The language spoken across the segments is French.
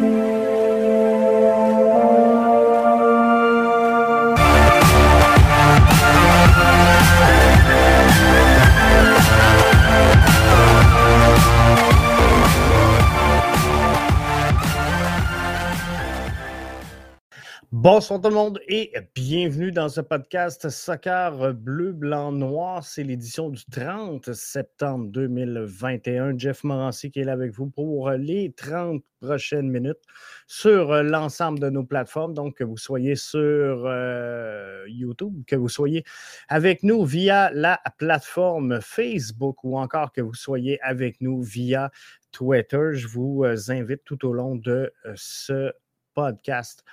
thank you Bonsoir tout le monde et bienvenue dans ce podcast Soccer Bleu, Blanc, Noir. C'est l'édition du 30 septembre 2021. Jeff Morancy qui est là avec vous pour les 30 prochaines minutes sur l'ensemble de nos plateformes. Donc, que vous soyez sur euh, YouTube, que vous soyez avec nous via la plateforme Facebook ou encore que vous soyez avec nous via Twitter. Je vous invite tout au long de euh, ce podcast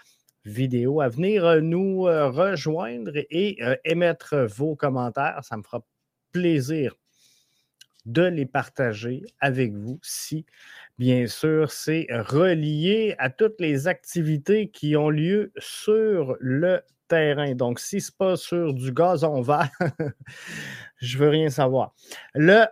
vidéo à venir euh, nous euh, rejoindre et euh, émettre vos commentaires. Ça me fera plaisir de les partager avec vous si, bien sûr, c'est relié à toutes les activités qui ont lieu sur le terrain. Donc, si ce n'est pas sur du gazon vert, je veux rien savoir. Le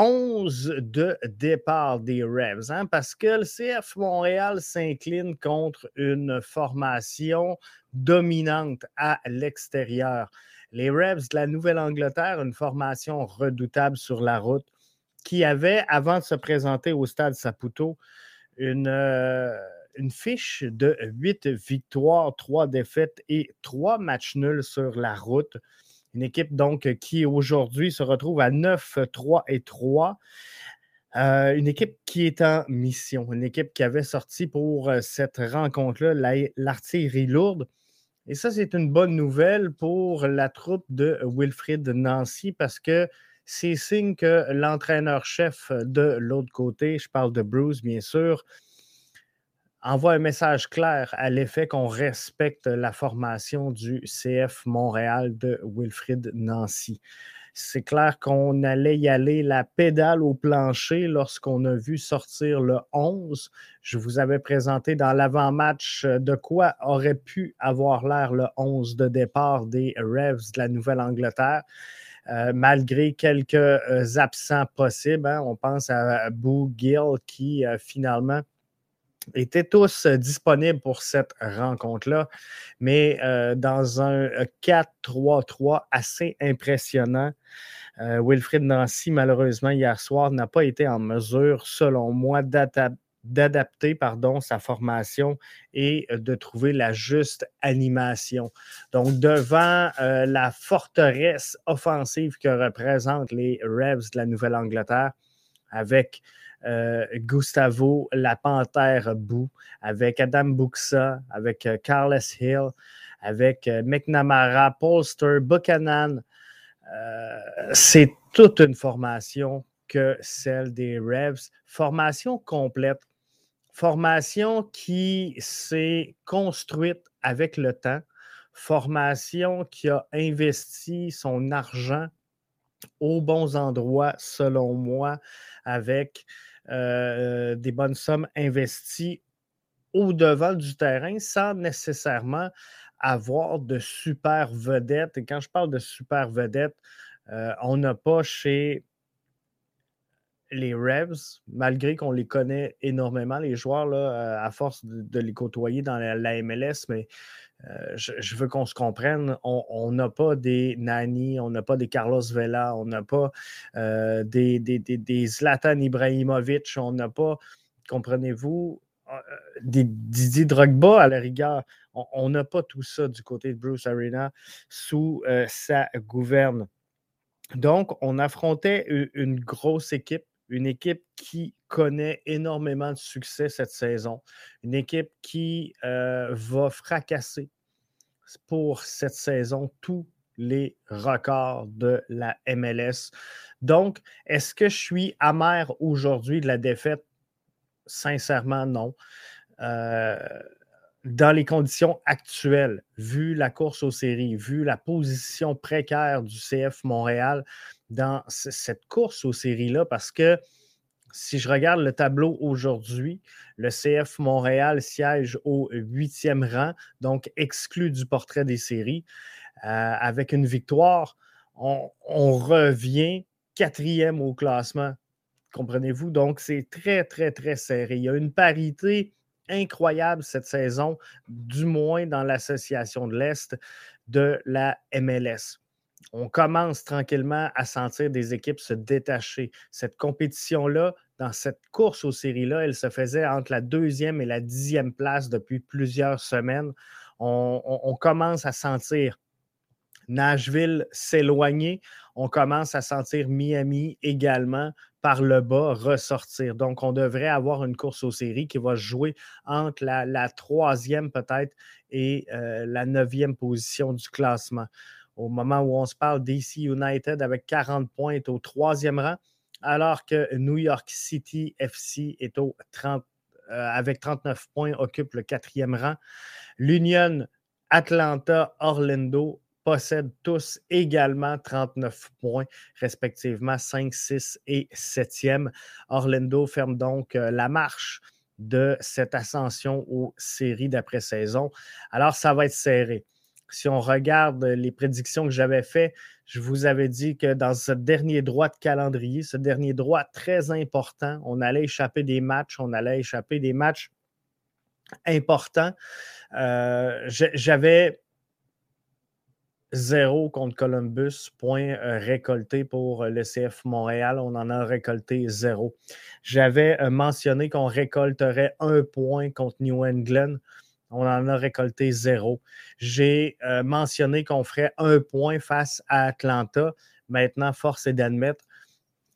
11 de départ des Revs, hein, parce que le CF Montréal s'incline contre une formation dominante à l'extérieur. Les Revs de la Nouvelle-Angleterre, une formation redoutable sur la route, qui avait, avant de se présenter au stade Saputo, une, euh, une fiche de 8 victoires, 3 défaites et 3 matchs nuls sur la route. Une équipe donc qui aujourd'hui se retrouve à 9, 3 et 3. Euh, une équipe qui est en mission, une équipe qui avait sorti pour euh, cette rencontre-là l'artillerie lourde. Et ça, c'est une bonne nouvelle pour la troupe de Wilfrid Nancy parce que c'est signe que l'entraîneur-chef de l'autre côté, je parle de Bruce, bien sûr, envoie un message clair à l'effet qu'on respecte la formation du CF Montréal de Wilfrid Nancy. C'est clair qu'on allait y aller la pédale au plancher lorsqu'on a vu sortir le 11. Je vous avais présenté dans l'avant-match de quoi aurait pu avoir l'air le 11 de départ des Revs de la Nouvelle-Angleterre. Euh, malgré quelques euh, absents possibles. Hein. on pense à Boo Gill qui euh, finalement étaient tous euh, disponibles pour cette rencontre-là, mais euh, dans un 4-3-3 euh, assez impressionnant. Wilfried Nancy, malheureusement, hier soir, n'a pas été en mesure, selon moi, d'adapter pardon, sa formation et de trouver la juste animation. Donc, devant la forteresse offensive que représentent les Revs de la Nouvelle-Angleterre, avec euh, Gustavo La Panthère Bou, avec Adam Buxa, avec euh, Hill, avec euh, McNamara, Polster, Buchanan. c'est toute une formation que celle des Revs. Formation complète. Formation qui s'est construite avec le temps. Formation qui a investi son argent aux bons endroits, selon moi, avec euh, des bonnes sommes investies au-devant du terrain sans nécessairement avoir de super vedettes. Et quand je parle de super vedettes, euh, on n'a pas chez les Revs, malgré qu'on les connaît énormément, les joueurs, euh, à force de, les côtoyer dans la MLS, mais euh, je, veux qu'on se comprenne, on n'a pas des Nani, on n'a pas des Carlos Vela, on n'a pas euh, des, Zlatan Ibrahimovic, on n'a pas, comprenez-vous, des Didier Drogba à la rigueur. On n'a pas tout ça du côté de Bruce Arena sous sa gouverne. Donc, on affrontait une grosse équipe une équipe qui connaît énormément de succès cette saison, une équipe qui euh, va fracasser pour cette saison tous les records de la MLS. Donc, est-ce que je suis amer aujourd'hui de la défaite? Sincèrement, non. Euh, dans les conditions actuelles, vu la course aux séries, vu la position précaire du CF Montréal, dans cette course aux séries-là parce que si je regarde le tableau aujourd'hui, le CF Montréal siège au huitième rang, donc exclu du portrait des séries. Euh, avec une victoire, on, revient quatrième au classement. Comprenez-vous? Donc, c'est très, très, très serré. Il y a une parité incroyable cette saison, du moins dans l'association de l'Est de la MLS. On commence tranquillement à sentir des équipes se détacher. Cette compétition-là, dans cette course aux séries-là, elle se faisait entre la deuxième et la dixième place depuis plusieurs semaines. On, commence à sentir Nashville s'éloigner. On commence à sentir Miami également par le bas ressortir. Donc, on devrait avoir une course aux séries qui va jouer entre la, troisième peut-être et euh, la neuvième position du classement. Au moment où on se parle, DC United avec 40 points est au troisième rang alors que New York City FC est au 30, euh, avec 39 points, occupe le quatrième rang. L'Union Atlanta Orlando possèdent tous également 39 points, respectivement 5, 6 et 7e. Orlando ferme donc euh, la marche de cette ascension aux séries d'après-saison. Alors, ça va être serré si on regarde les prédictions que j'avais faites, je vous avais dit que dans ce dernier droit de calendrier, ce dernier droit très important, on allait échapper des matchs, on allait échapper des matchs importants. Euh, j'avais zéro contre Columbus, point euh, récolté pour le CF Montréal. On en a récolté zéro. J'avais euh, mentionné qu'on récolterait un point contre New England. On en a récolté zéro. J'ai euh, mentionné qu'on ferait un point face à Atlanta. Maintenant, force est d'admettre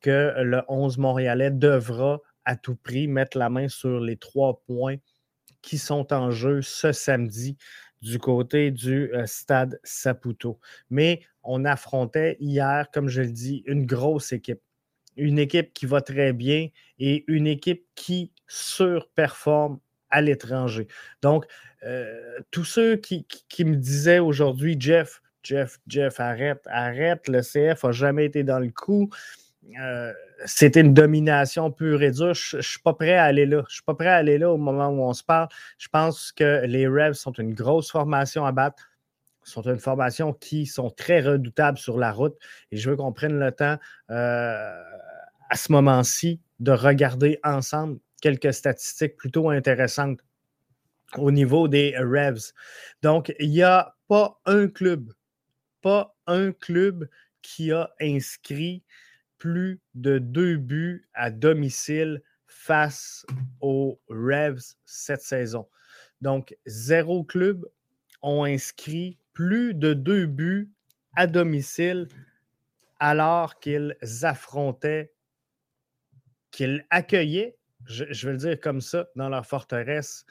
que le 11 Montréalais devra à tout prix mettre la main sur les trois points qui sont en jeu ce samedi du côté du euh, stade Saputo. Mais on affrontait hier, comme je le dis, une grosse équipe. Une équipe qui va très bien et une équipe qui surperforme à l'étranger. Donc, euh, tous ceux qui, me disaient aujourd'hui, Jeff, Jeff, Jeff, arrête, arrête, le CF n'a jamais été dans le coup. Euh, c'était une domination pure et dure. Je ne suis pas prêt à aller là. Je suis pas prêt à aller là au moment où on se parle. Je pense que les Revs sont une grosse formation à battre sont une formation qui sont très redoutables sur la route et je veux qu'on prenne le temps euh, à ce moment-ci de regarder ensemble quelques statistiques plutôt intéressantes au niveau des Revs. Donc, il n'y a pas un club, pas un club qui a inscrit plus de deux buts à domicile face aux Revs cette saison. Donc, zéro club ont inscrit plus de deux buts à domicile alors qu'ils affrontaient, qu'ils accueillaient je, vais le dire comme ça, dans leur forteresse,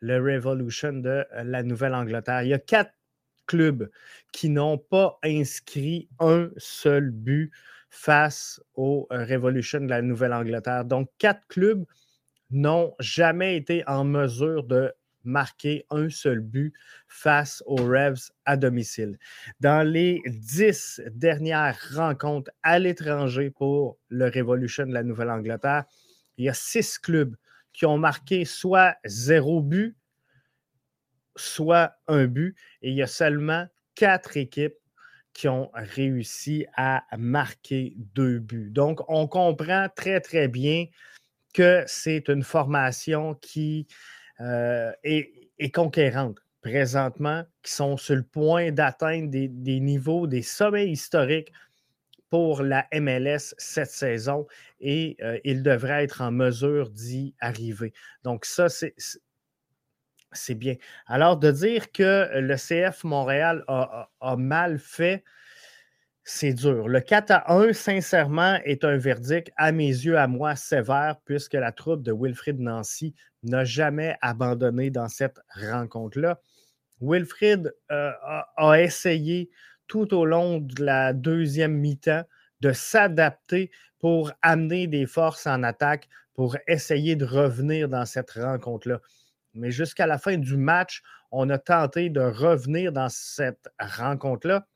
le Revolution de la Nouvelle-Angleterre. Il y a quatre clubs qui n'ont pas inscrit un seul but face au euh, Revolution de la Nouvelle-Angleterre. Donc, quatre clubs n'ont jamais été en mesure de marquer un seul but face aux Revs à domicile. Dans les dix dernières rencontres à l'étranger pour le Revolution de la Nouvelle-Angleterre, il y a six clubs qui ont marqué soit zéro but, soit un but, et il y a seulement quatre équipes qui ont réussi à marquer deux buts. Donc, on comprend très, très bien que c'est une formation qui euh, est, conquérante présentement, qui sont sur le point d'atteindre des, des, niveaux, des sommets historiques pour la MLS cette saison et euh, il devrait être en mesure d'y arriver. Donc ça, c'est, bien. Alors de dire que le CF Montréal a, mal fait, c'est dur. Le 4 à 1, sincèrement, est un verdict, à mes yeux, à moi, sévère, puisque la troupe de Wilfrid Nancy n'a jamais abandonné dans cette rencontre-là. Wilfrid euh, a, essayé tout au long de la deuxième mi-temps de s'adapter pour amener des forces en attaque, pour essayer de revenir dans cette rencontre-là. Mais jusqu'à la fin du match, on a tenté de revenir dans cette rencontre-là.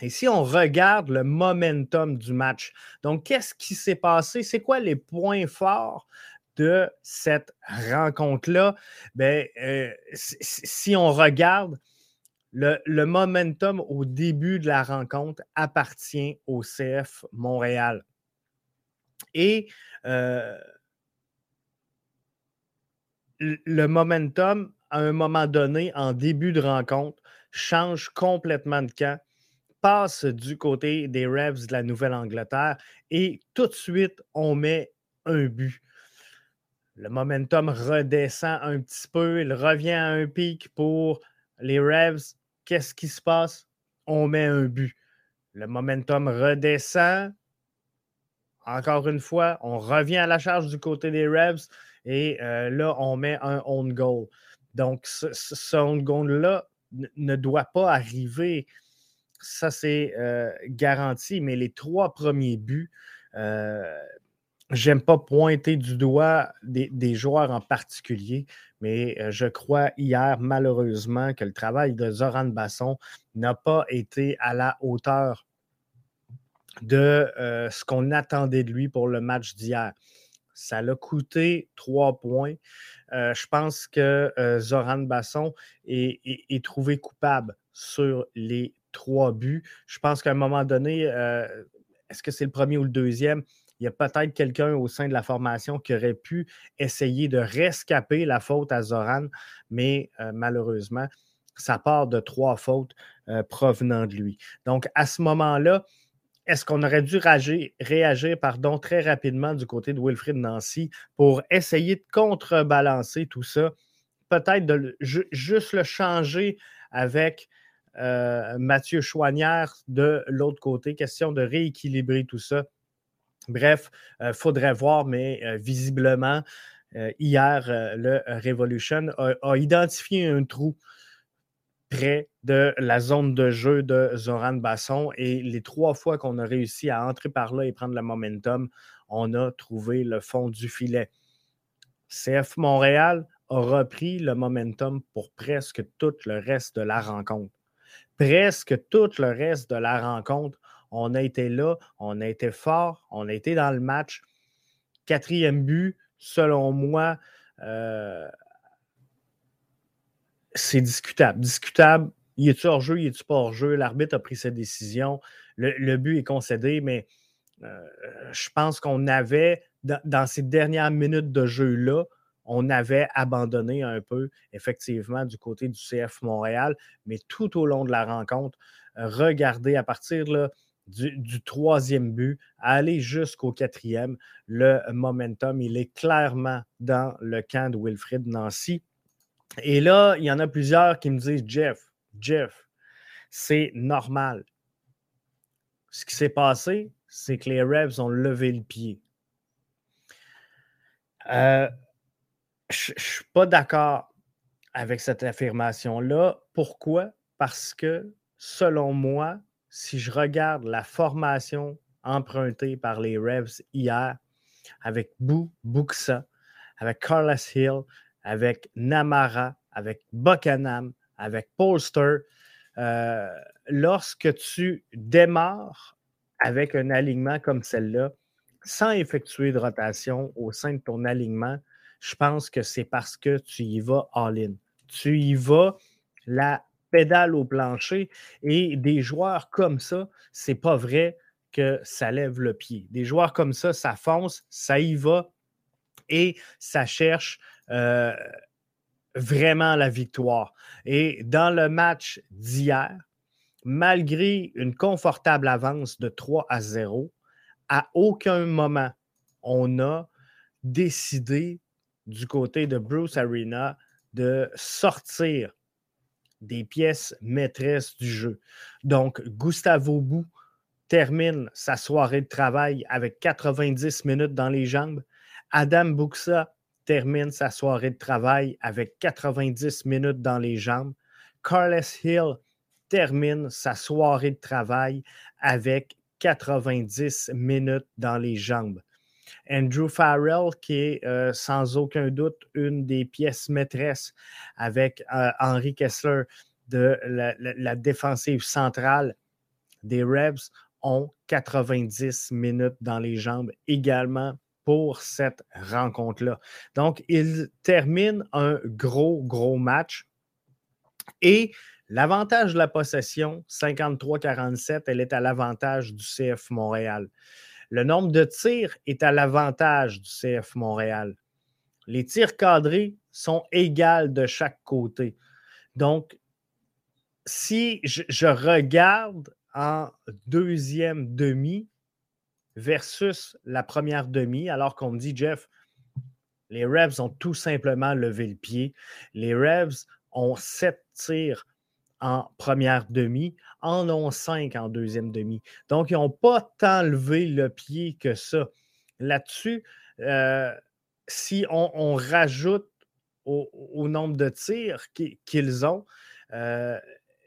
Et si on regarde le momentum du match, donc qu'est-ce qui s'est passé? C'est quoi les points forts de cette rencontre-là? Ben, euh, si on regarde, le, momentum au début de la rencontre appartient au CF Montréal. Et euh, le momentum, à un moment donné, en début de rencontre, change complètement de camp, passe du côté des Revs de la Nouvelle-Angleterre et tout de suite, on met un but. Le momentum redescend un petit peu, il revient à un pic pour les Revs. Qu'est-ce qui se passe? On met un but. Le momentum redescend. Encore une fois, on revient à la charge du côté des Revs et euh, là, on met un own goal. Donc, ce, ce own goal-là ne doit pas arriver. Ça, c'est euh, garanti. Mais les trois premiers buts, euh, j'aime pas pointer du doigt des, joueurs en particulier, mais euh, je crois hier, malheureusement, que le travail de Zoran Basson n'a pas été à la hauteur de ce qu'on attendait de lui pour le match d'hier. Ça l'a coûté trois points. Euh, je pense que euh, Zoran Basson est, trouvé coupable sur les trois buts. Je pense qu'à un moment donné, euh, est-ce que c'est le premier ou le deuxième? Il y a peut-être quelqu'un au sein de la formation qui aurait pu essayer de rescaper la faute à Zoran, mais malheureusement, ça part de trois fautes provenant de lui. Donc, à ce moment-là, est-ce qu'on aurait dû réagir, très rapidement du côté de Wilfrid Nancy pour essayer de contrebalancer tout ça? Peut-être de juste le changer avec euh, Mathieu Chouanière de l'autre côté. Question de rééquilibrer tout ça. Bref, il euh, faudrait voir, mais euh, visiblement, hier, le Revolution a, identifié un trou près de la zone de jeu de Zoran Basson. Et les trois fois qu'on a réussi à entrer par là et prendre le momentum, on a trouvé le fond du filet. CF Montréal a repris le momentum pour presque tout le reste de la rencontre. Presque tout le reste de la rencontre, on a été là, on a été fort, on a été dans le match. Quatrième but, selon moi, euh, c'est discutable. Discutable, y est-tu hors jeu, y est-tu pas hors jeu? L'arbitre a pris sa décision. Le, but est concédé, mais euh, je pense qu'on avait, dans, ces dernières minutes de jeu-là, on avait abandonné un peu, effectivement, du côté du CF Montréal, mais tout au long de la rencontre, regardez à partir du, troisième but, aller jusqu'au quatrième, le momentum, il est clairement dans le camp de Wilfrid Nancy. Et là, il y en a plusieurs qui me disent Jeff, Jeff, c'est normal. Ce qui s'est passé, c'est que les Revs ont levé le pied. Euh, je ne suis pas d'accord avec cette affirmation-là. Pourquoi? Parce que, selon moi, si je regarde la formation empruntée par les Revs hier, avec Bou Buxa, avec Carlos Hill, avec Namara, avec Buchanam, avec Polster, euh, lorsque tu démarres avec un alignement comme celle-là, sans effectuer de rotation au sein de ton alignement, je pense que c'est parce que tu y vas all-in. Tu y vas la pédale au plancher et des joueurs comme ça, c'est pas vrai que ça lève le pied. Des joueurs comme ça, ça fonce, ça y va et ça cherche euh, vraiment la victoire. Et dans le match d'hier, malgré une confortable avance de 3 à 0, à aucun moment on a décidé du côté de Bruce Arena de sortir des pièces maîtresses du jeu. Donc, Gustavo Bou termine sa soirée de travail avec 90 minutes dans les jambes. Adam Buxa termine sa soirée de travail avec 90 minutes dans les jambes. Carles Hill termine sa soirée de travail avec 90 minutes dans les jambes. Andrew Farrell, qui est euh, sans aucun doute une des pièces maîtresses avec euh, Henry Kessler de la, défensive centrale des Rebs, ont 90 minutes dans les jambes également pour cette rencontre-là. Donc, il termine un gros, gros match. Et l'avantage de la possession, 53-47, elle est à l'avantage du CF Montréal. Le nombre de tirs est à l'avantage du CF Montréal. Les tirs cadrés sont égaux de chaque côté. Donc, si je, regarde en deuxième demi versus la première demi, alors qu'on me dit, Jeff, les Revs ont tout simplement levé le pied. Les Revs ont sept tirs en première demi, en ont cinq en deuxième demi. Donc, ils n'ont pas tant levé le pied que ça. Là-dessus, euh, si on, rajoute au, nombre de tirs qu'ils ont, euh,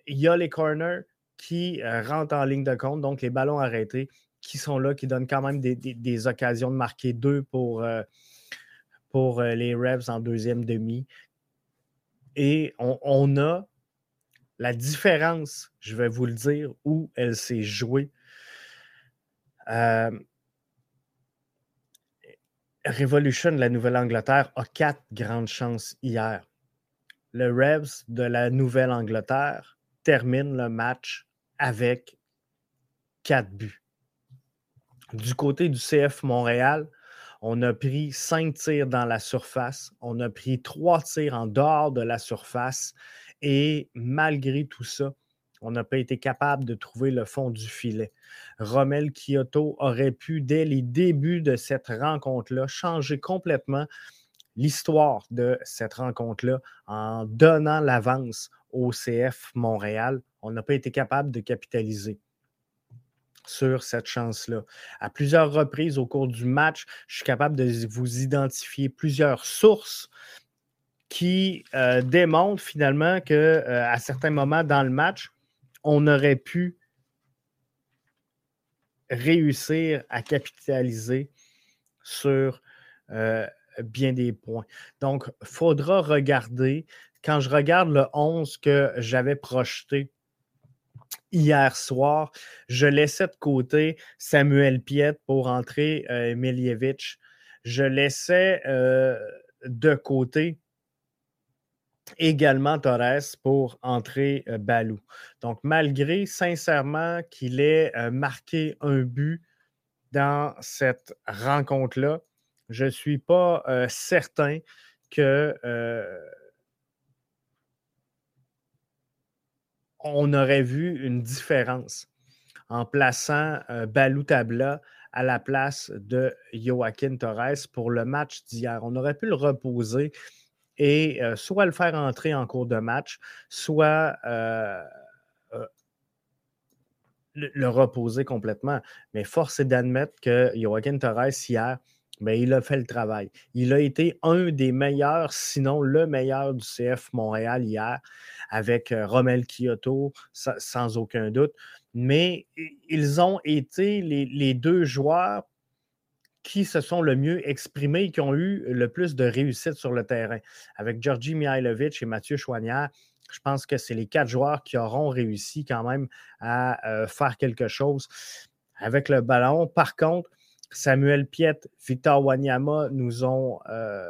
il y a les corners qui euh, rentrent en ligne de compte, donc les ballons arrêtés qui sont là, qui donnent quand même des, occasions de marquer deux pour, pour les Revs en deuxième demi. Et on, a la différence, je vais vous le dire, où elle s'est jouée. Revolution de la Nouvelle-Angleterre a quatre grandes chances hier. Le Revs de la Nouvelle-Angleterre termine le match avec quatre buts. Du côté du CF Montréal, on a pris cinq tirs dans la surface, on a pris trois tirs en dehors de la surface et malgré tout ça, on n'a pas été capable de trouver le fond du filet. Rommel Kyoto aurait pu, dès les débuts de cette rencontre-là, changer complètement l'histoire de cette rencontre-là en donnant l'avance au CF Montréal. On n'a pas été capable de capitaliser sur cette chance-là. À plusieurs reprises au cours du match, je suis capable de vous identifier plusieurs sources qui euh, démontrent finalement qu'à euh, certains moments dans le match, on aurait pu réussir à capitaliser sur euh, bien des points. Donc, il faudra regarder. Quand je regarde le 11 que j'avais projeté hier soir, je laissais de côté Samuel Piet pour entrer euh, Je laissais de côté également Torres pour entrer euh, Balou. Donc, malgré sincèrement qu'il ait euh, marqué un but dans cette rencontre-là, je ne suis pas euh, certain que on aurait vu une différence en plaçant Balou Tabla à la place de Joaquin Torres pour le match d'hier. On aurait pu le reposer et soit le faire entrer en cours de match, soit le, reposer complètement. Mais force est d'admettre que Joaquin Torres, hier, ben, il a fait le travail. Il a été un des meilleurs, sinon le meilleur du CF Montréal hier, avec Romel Kyoto, sans aucun doute. Mais ils ont été les deux joueurs qui se sont le mieux exprimés et qui ont eu le plus de réussite sur le terrain. Avec Georgi Mihailovic et Mathieu Chouanière, je pense que c'est les quatre joueurs qui auront réussi quand même à euh, faire quelque chose avec le ballon. Par contre, Samuel Piet, Victor Wanyama nous ont euh,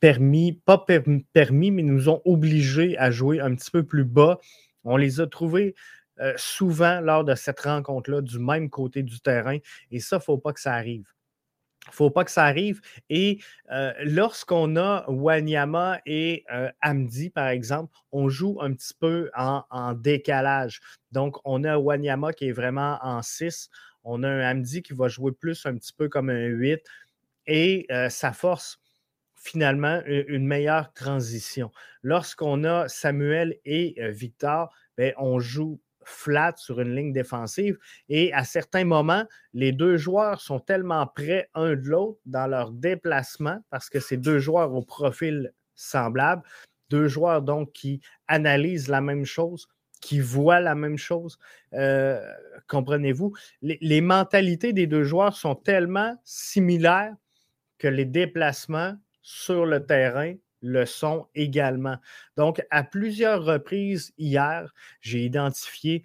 permis, pas permis, mais nous ont obligés à jouer un petit peu plus bas. On les a trouvés euh, souvent lors de cette rencontre-là du même côté du terrain et ça, il ne faut pas que ça arrive. Il ne faut pas que ça arrive. Et lorsqu'on a Wanyama et euh, Amdi, par exemple, on joue un petit peu en, décalage. Donc, on a Wanyama qui est vraiment en 6. On a un Amdi qui va jouer plus un petit peu comme un 8. Et ça force finalement une meilleure transition. Lorsqu'on a Samuel et Victor, ben, on joue flat sur une ligne défensive. Et à certains moments, les deux joueurs sont tellement près un de l'autre dans leur déplacement parce que c'est deux joueurs au profil semblable, deux joueurs donc qui analysent la même chose, qui voient la même chose. Euh, comprenez-vous? les, mentalités des deux joueurs sont tellement similaires que les déplacements sur le terrain le sont également. Donc, à plusieurs reprises hier, j'ai identifié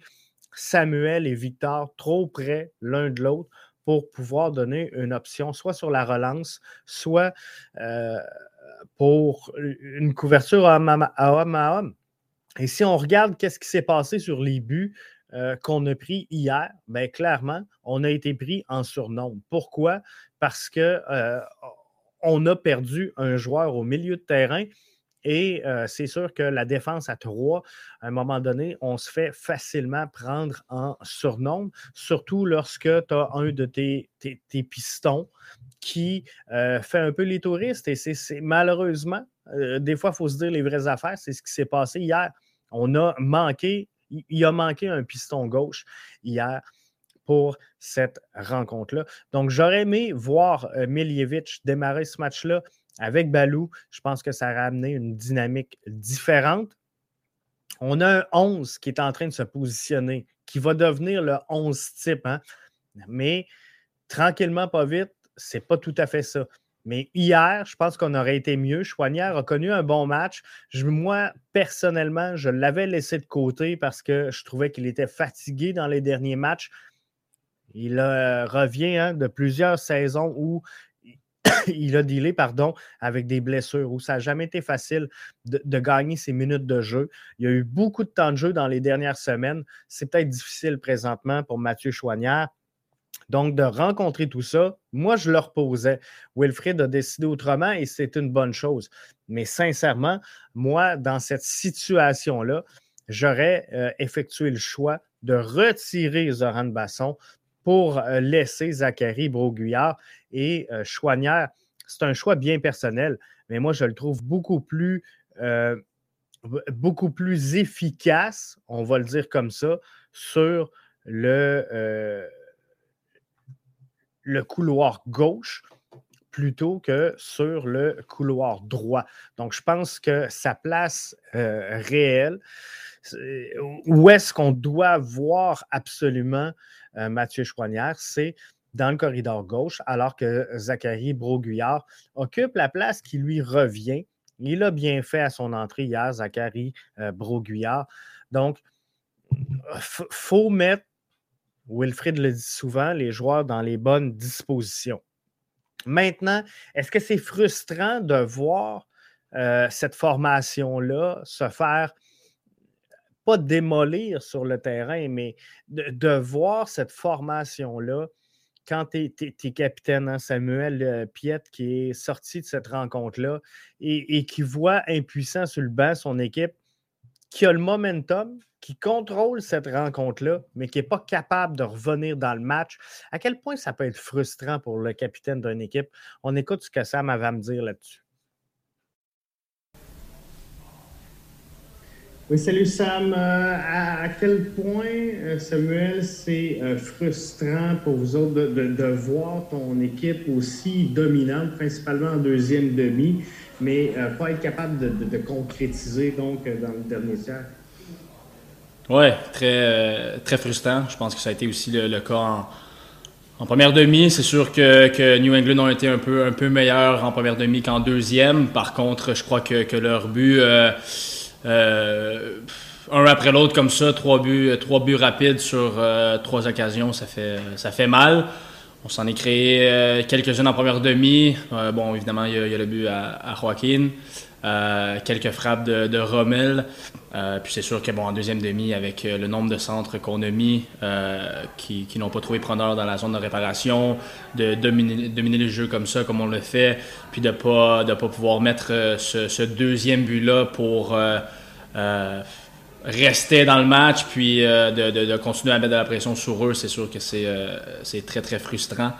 Samuel et Victor trop près l'un de l'autre pour pouvoir donner une option soit sur la relance, soit euh, pour une couverture à homme à homme. Et si on regarde qu'est-ce qui s'est passé sur les buts qu'on a pris hier, bien clairement, on a été pris en surnombre. Pourquoi? Parce que on a perdu un joueur au milieu de terrain. Et c'est sûr que la défense à trois, à un moment donné, on se fait facilement prendre en surnombre, surtout lorsque tu as un de tes, pistons qui fait un peu les touristes. Et c'est malheureusement, des fois, il faut se dire les vraies affaires. C'est ce qui s'est passé hier. On a manqué, il a manqué un piston gauche hier pour cette rencontre-là. Donc, j'aurais aimé voir euh, Miljevic démarrer ce match-là avec Balou. Je pense que ça a amené une dynamique différente. On a un 11 qui est en train de se positionner, qui va devenir le 11 type. Hein. Mais tranquillement, pas vite, c'est pas tout à fait ça. Mais hier, je pense qu'on aurait été mieux. Chouanière a connu un bon match. moi, personnellement, je l'avais laissé de côté parce que je trouvais qu'il était fatigué dans les derniers matchs. Il euh, revient hein, de plusieurs saisons où il a dealé pardon, avec des blessures, où ça n'a jamais été facile de, gagner ses minutes de jeu. Il y a eu beaucoup de temps de jeu dans les dernières semaines. C'est peut-être difficile présentement pour Mathieu Chouanière. Donc, de rencontrer tout ça, moi, je le reposais. Wilfried a décidé autrement et c'est une bonne chose. Mais sincèrement, moi, dans cette situation-là, j'aurais euh, effectué le choix de retirer Zoran Basson pour euh, laisser Zachary Broguillard et euh. C'est un choix bien personnel, mais moi, je le trouve beaucoup plus, euh, beaucoup plus efficace, on va le dire comme ça, sur le, le couloir gauche plutôt que sur le couloir droit. Donc, je pense que sa place réelle, où est-ce qu'on doit voir absolument euh, Mathieu Chouanière, c'est dans le corridor gauche, alors que Zachary Broguillard occupe la place qui lui revient. Il a bien fait à son entrée hier, Zachary euh, Broguillard. Donc, il faut mettre, Wilfried le dit souvent, les joueurs dans les bonnes dispositions. Maintenant, est-ce que c'est frustrant de voir euh, cette formation-là se faire pas démolir sur le terrain, mais de, voir cette formation-là quand tu es, capitaine, hein, Samuel euh, Piette, qui est sorti de cette rencontre-là et, qui voit impuissant sur le banc son équipe, qui a le momentum, qui contrôle cette rencontre-là, mais qui n'est pas capable de revenir dans le match, à quel point ça peut être frustrant pour le capitaine d'une équipe? On écoute ce que Sam avait à me dire là-dessus. Oui, salut Sam. Euh, à, quel point, euh, Samuel, c'est euh, frustrant pour vous autres de, voir ton équipe aussi dominante, principalement en deuxième demi, mais pas être capable de, concrétiser donc dans le dernier tiers? Oui, très, très frustrant. Je pense que ça a été aussi le, cas en, première demi. C'est sûr que, New England ont été un peu, un peu meilleurs en première demi qu'en deuxième. Par contre, je crois que, que leur but un après l'autre comme ça, trois buts, buts rapides sur euh, trois occasions, ça fait, mal. On s'en est créé euh, quelques-unes en première demi. bon, évidemment, il y, a, le but à, Joaquin. Quelques frappes de, Rommel. puis c'est sûr que bon, en deuxième demi, avec le nombre de centres qu'on a mis, qui, n'ont pas trouvé preneur dans la zone de réparation, de dominer, le jeu comme ça, comme on le fait, puis de ne pas, de pas pouvoir mettre ce, deuxième but-là pour euh, rester dans le match, puis euh, de, continuer à mettre de la pression sur eux, c'est sûr que c'est euh, très, très frustrant.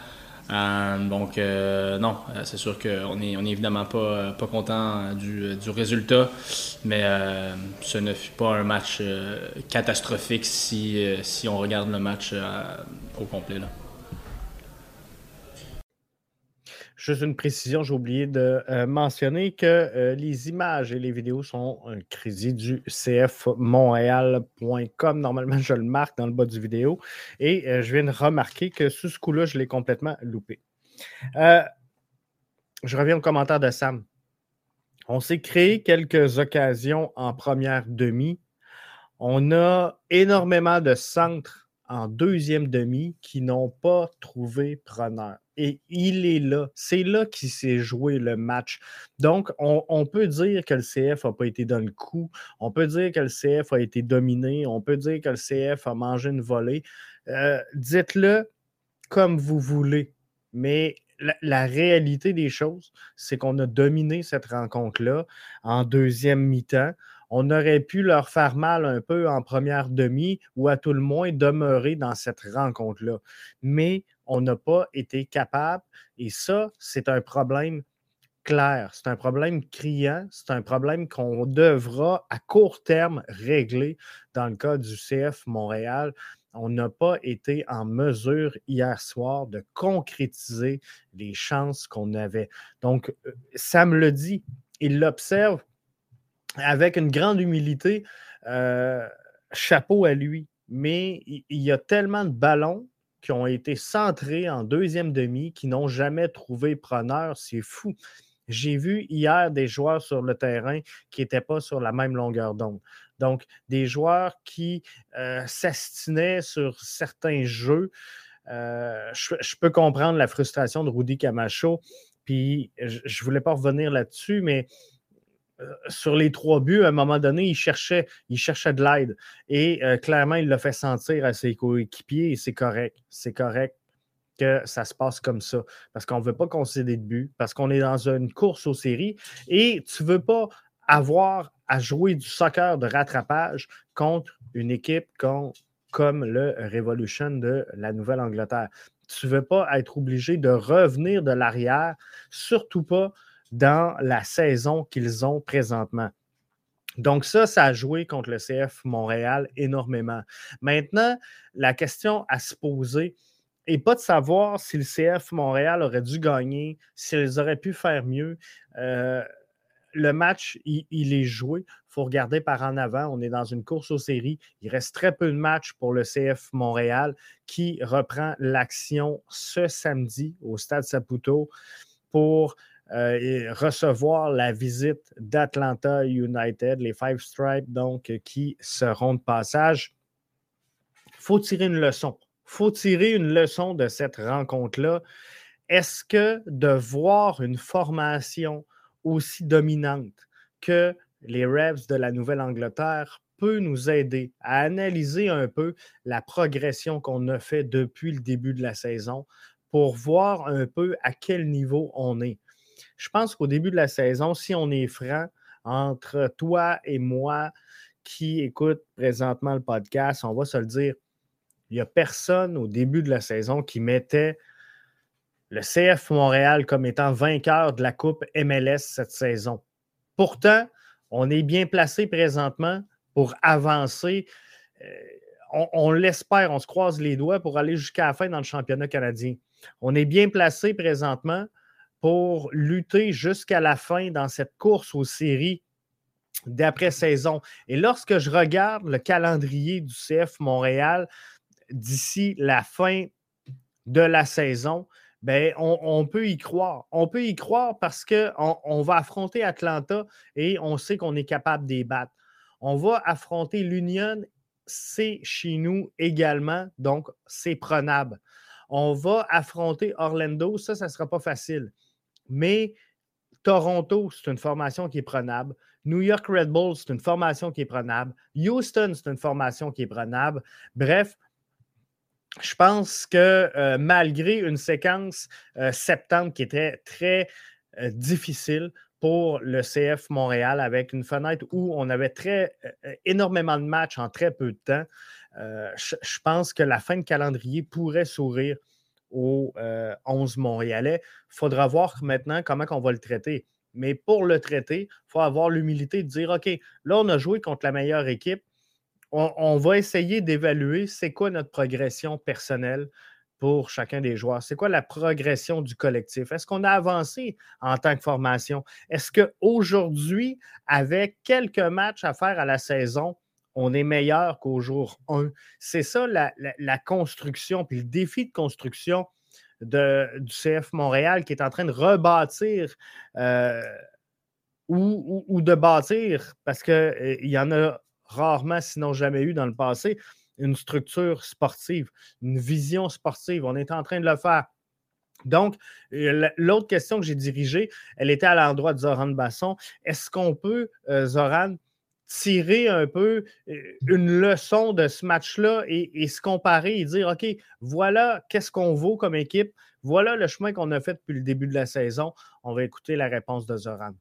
Donc, non, c'est sûr qu'on n'est on est évidemment pas, pas content du, du résultat, mais ce ne fut pas un match catastrophique si, si on regarde le match au complet. Là. Juste une précision, j'ai oublié de euh, mentionner que euh, les images et les vidéos sont un crédit du cfmontréal.com. Normalement, je le marque dans le bas du vidéo. Et euh, je viens de remarquer que sous ce coup-là, je l'ai complètement loupé. je reviens au commentaire de Sam. On s'est créé quelques occasions en première demi. On a énormément de centres en deuxième demi qui n'ont pas trouvé preneur. Et il est là. C'est là qu'il s'est joué le match. Donc, on, peut dire que le CF n'a pas été dans le coup. On peut dire que le CF a été dominé. On peut dire que le CF a mangé une volée. Euh, dites-le comme vous voulez. Mais la, réalité des choses, c'est qu'on a dominé cette rencontre-là en deuxième mi-temps. On aurait pu leur faire mal un peu en première demi ou à tout le moins demeurer dans cette rencontre-là. Mais on n'a pas été capable et ça, c'est un problème clair, c'est un problème criant, c'est un problème qu'on devra à court terme régler dans le cas du CF Montréal on n'a pas été en mesure hier soir de concrétiser les chances qu'on avait. Donc, euh, Sam le dit, il l'observe avec une grande humilité. Euh, chapeau à lui. Mais il y a tellement de ballons qui ont été centrés en deuxième demi qui n'ont jamais trouvé preneur. C'est fou. J'ai vu hier des joueurs sur le terrain qui n'étaient pas sur la même longueur d'onde. Donc, des joueurs qui euh, s'astinaient sur certains jeux. Euh, je, peux comprendre la frustration de Rudy Camacho. Puis, je ne voulais pas revenir là-dessus, mais sur les trois buts, à un moment donné, il cherchait, il cherchait de l'aide. Et clairement, il l'a fait sentir à ses coéquipiers c'est correct. C'est correct que ça se passe comme ça. Parce qu'on ne veut pas concéder de but, parce qu'on est dans une course aux séries et tu ne veux pas avoir à jouer du soccer de rattrapage contre une équipe comme le Revolution de la Nouvelle-Angleterre. Tu ne veux pas être obligé de revenir de l'arrière, surtout pas dans la saison qu'ils ont présentement. Donc ça, ça a joué contre le CF Montréal énormément. Maintenant, la question à se poser n'est pas de savoir si le CF Montréal aurait dû gagner, s'ils auraient pu faire mieux. Euh, le match, il, est joué. Il faut regarder par en avant. On est dans une course aux séries. Il reste très peu de matchs pour le CF Montréal qui reprend l'action ce samedi au Stade Saputo pour euh, recevoir la visite d'Atlanta United, les Five Stripes, donc, qui seront de passage. Il faut tirer une leçon. Il faut tirer une leçon de cette rencontre-là. Est-ce que de voir une formation aussi dominante que les Revs de la Nouvelle-Angleterre peut nous aider à analyser un peu la progression qu'on a fait depuis le début de la saison pour voir un peu à quel niveau on est? Je pense qu'au début de la saison, si on est franc entre toi et moi qui écoute présentement le podcast, on va se le dire, il n'y a personne au début de la saison qui mettait le CF Montréal comme étant vainqueur de la Coupe MLS cette saison. Pourtant, on est bien placé présentement pour avancer. Euh, on, l'espère, on se croise les doigts pour aller jusqu'à la fin dans le championnat canadien. On est bien placé présentement pour lutter jusqu'à la fin dans cette course aux séries d'après-saison. Et lorsque je regarde le calendrier du CF Montréal d'ici la fin de la saison, ben, on, peut y croire. On peut y croire parce qu'on on va affronter Atlanta et on sait qu'on est capable d'y battre. On va affronter l'Union, c'est chez nous également, donc c'est prenable. On va affronter Orlando, ça, ça ne sera pas facile. Mais Toronto, c'est une formation qui est prenable. New York Red Bulls, c'est une formation qui est prenable. Houston, c'est une formation qui est prenable. Bref, je pense que euh, malgré une séquence euh, septembre qui était très euh, difficile pour le CF Montréal, avec une fenêtre où on avait très, énormément de matchs en très peu de temps, je, pense que la fin de calendrier pourrait sourire aux 11 Montréalais. Il faudra voir maintenant comment on va le traiter. Mais pour le traiter, il faut avoir l'humilité de dire OK, là, on a joué contre la meilleure équipe on, va essayer d'évaluer c'est quoi notre progression personnelle pour chacun des joueurs. C'est quoi la progression du collectif? Est-ce qu'on a avancé en tant que formation? Est-ce qu'aujourd'hui, avec quelques matchs à faire à la saison, on est meilleur qu'au jour 1? C'est ça la, construction, puis le défi de construction du CF Montréal qui est en train de rebâtir euh, ou, de bâtir, parce qu'il euh, y en a rarement, sinon jamais eu dans le passé, une structure sportive, une vision sportive. On est en train de le faire. Donc, euh, l'autre question que j'ai dirigée, elle était à l'endroit de Zoran Basson. Est-ce qu'on peut, Zoran, tirer un peu euh, une leçon de ce match-là et, se comparer et dire, OK, voilà qu'est-ce qu'on vaut comme équipe, voilà le chemin qu'on a fait depuis le début de la saison. On va écouter la réponse de Zoran.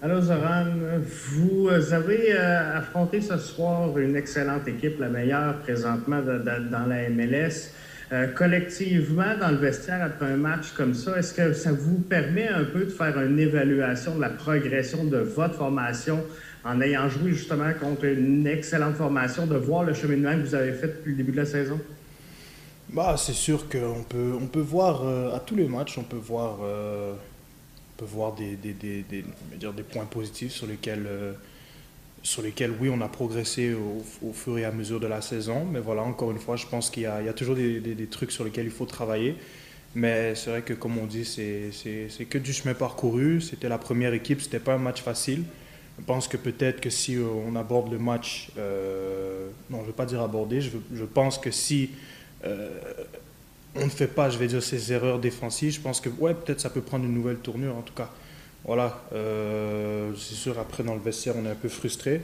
Alors, Zoran, vous avez euh, affronté ce soir une excellente équipe, la meilleure présentement dans la MLS. Euh, collectivement, dans le vestiaire, après un match comme ça, est-ce que ça vous permet un peu de faire une évaluation de la progression de votre formation en ayant joué justement contre une excellente formation, de voir le cheminement que vous avez fait depuis le début de la saison? Bah, c'est sûr qu'on peut, on peut voir euh, à tous les matchs, on peut voir peut voir des, des, des, des, dire des points positifs sur lesquels, euh, sur lesquels, oui, on a progressé au, fur et à mesure de la saison. Mais voilà, encore une fois, je pense qu'il y, a toujours des, trucs sur lesquels il faut travailler. Mais c'est vrai que, comme on dit, c'est que du chemin parcouru. C'était la première équipe, c'était pas un match facile. Je pense que peut-être que si euh, on aborde le match, euh, non, je ne veux pas dire aborder, je, pense que si on ne fait pas, je vais dire, ces erreurs défensives, je pense que ouais, peut-être ça peut prendre une nouvelle tournure en tout cas. Voilà, euh, c'est sûr, après dans le vestiaire, on est un peu frustré.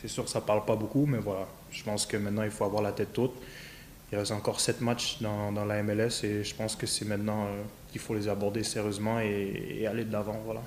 C'est sûr, ça parle pas beaucoup, mais voilà, je pense que maintenant, il faut avoir la tête haute. Il reste encore sept matchs dans, dans la MLS et je pense que c'est maintenant euh, qu'il faut les aborder sérieusement et, et aller de l'avant. Voilà.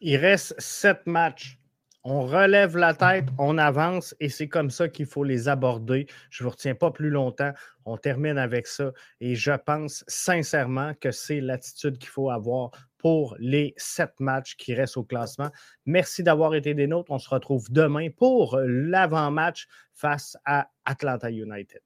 Il reste sept matchs on relève la tête, on avance et c'est comme ça qu'il faut les aborder. Je ne vous retiens pas plus longtemps. On termine avec ça et je pense sincèrement que c'est l'attitude qu'il faut avoir pour les sept matchs qui restent au classement. Merci d'avoir été des nôtres. On se retrouve demain pour l'avant-match face à Atlanta United.